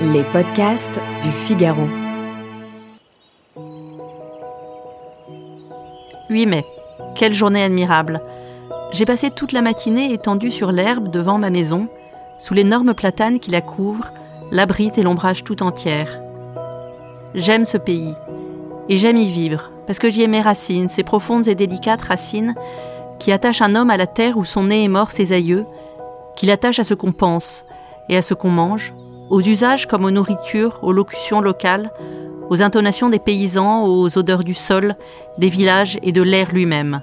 Les podcasts du Figaro. 8 mai. Quelle journée admirable. J'ai passé toute la matinée étendue sur l'herbe devant ma maison, sous l'énorme platane qui la couvre, l'abrite et l'ombrage tout entière. J'aime ce pays, et j'aime y vivre, parce que j'y ai mes racines, ces profondes et délicates racines qui attachent un homme à la terre où sont nés et morts ses aïeux, qui l'attachent à ce qu'on pense et à ce qu'on mange, aux usages comme aux nourritures, aux locutions locales, aux intonations des paysans, aux odeurs du sol, des villages et de l'air lui-même.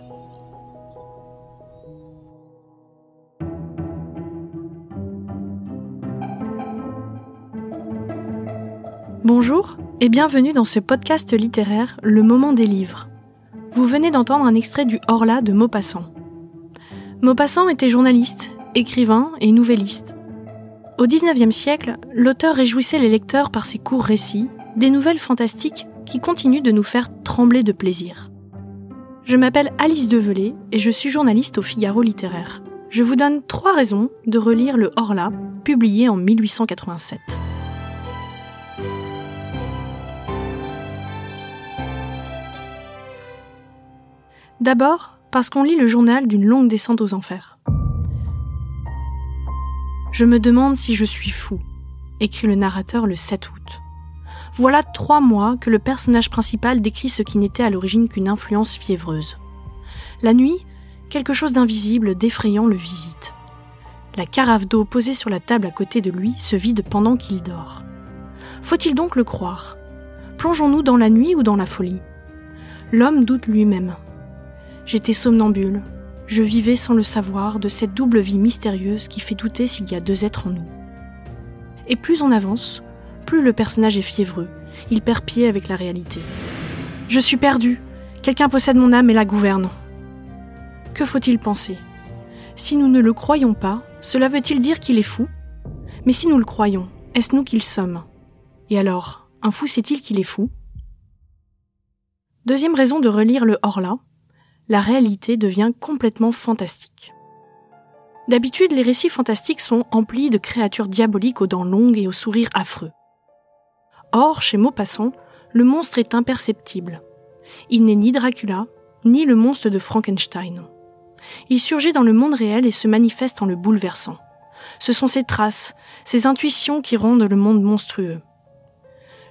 Bonjour et bienvenue dans ce podcast littéraire Le moment des livres. Vous venez d'entendre un extrait du Horla de Maupassant. Maupassant était journaliste, écrivain et nouvelliste. Au XIXe siècle, l'auteur réjouissait les lecteurs par ses courts récits, des nouvelles fantastiques qui continuent de nous faire trembler de plaisir. Je m'appelle Alice Develay et je suis journaliste au Figaro littéraire. Je vous donne trois raisons de relire le Horla, publié en 1887. D'abord, parce qu'on lit le journal d'une longue descente aux enfers. Je me demande si je suis fou, écrit le narrateur le 7 août. Voilà trois mois que le personnage principal décrit ce qui n'était à l'origine qu'une influence fiévreuse. La nuit, quelque chose d'invisible, d'effrayant le visite. La carafe d'eau posée sur la table à côté de lui se vide pendant qu'il dort. Faut-il donc le croire? Plongeons-nous dans la nuit ou dans la folie? L'homme doute lui-même. J'étais somnambule. Je vivais sans le savoir de cette double vie mystérieuse qui fait douter s'il y a deux êtres en nous. Et plus on avance, plus le personnage est fiévreux. Il perd pied avec la réalité. Je suis perdu. Quelqu'un possède mon âme et la gouverne. Que faut-il penser? Si nous ne le croyons pas, cela veut-il dire qu'il est fou? Mais si nous le croyons, est-ce nous qu'il sommes? Et alors, un fou sait-il qu'il est fou? Deuxième raison de relire le Horla, la réalité devient complètement fantastique. D'habitude, les récits fantastiques sont emplis de créatures diaboliques aux dents longues et aux sourires affreux. Or, chez Maupassant, le monstre est imperceptible. Il n'est ni Dracula, ni le monstre de Frankenstein. Il surgit dans le monde réel et se manifeste en le bouleversant. Ce sont ses traces, ses intuitions qui rendent le monde monstrueux.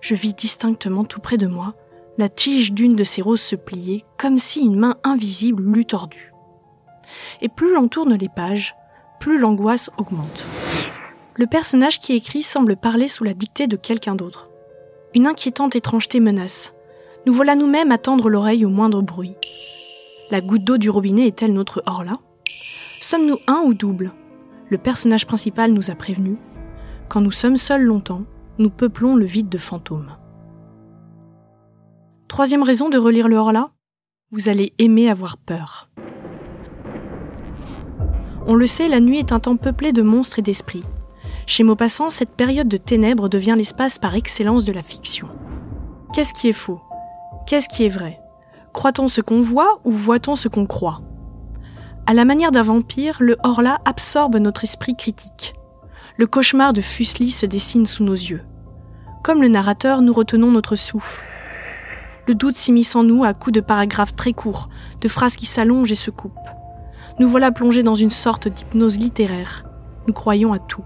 Je vis distinctement tout près de moi la tige d'une de ces roses se pliait comme si une main invisible l'eût tordue. Et plus l'on tourne les pages, plus l'angoisse augmente. Le personnage qui écrit semble parler sous la dictée de quelqu'un d'autre. Une inquiétante étrangeté menace. Nous voilà nous-mêmes à tendre l'oreille au moindre bruit. La goutte d'eau du robinet est-elle notre Horla Sommes-nous un ou double? Le personnage principal nous a prévenus. Quand nous sommes seuls longtemps, nous peuplons le vide de fantômes. Troisième raison de relire le Horla Vous allez aimer avoir peur. On le sait, la nuit est un temps peuplé de monstres et d'esprits. Chez Maupassant, cette période de ténèbres devient l'espace par excellence de la fiction. Qu'est-ce qui est faux? Qu'est-ce qui est vrai? Croit-on ce qu'on voit ou voit-on ce qu'on croit? À la manière d'un vampire, le Horla absorbe notre esprit critique. Le cauchemar de Fuseli se dessine sous nos yeux. Comme le narrateur, nous retenons notre souffle. Le doute s'immisce en nous à coups de paragraphes très courts, de phrases qui s'allongent et se coupent. Nous voilà plongés dans une sorte d'hypnose littéraire. Nous croyons à tout.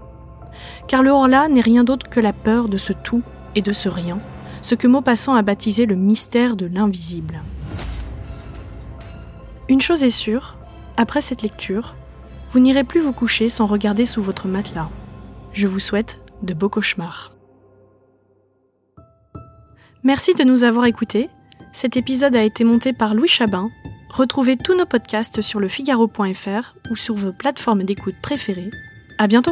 Car le Horla n'est rien d'autre que la peur de ce tout et de ce rien, ce que Maupassant a baptisé le mystère de l'invisible. Une chose est sûre, après cette lecture, vous n'irez plus vous coucher sans regarder sous votre matelas. Je vous souhaite de beaux cauchemars. Merci de nous avoir écoutés. Cet épisode a été monté par Louis Chabin. Retrouvez tous nos podcasts sur lefigaro.fr ou sur vos plateformes d'écoute préférées. À bientôt!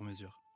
sur mesure.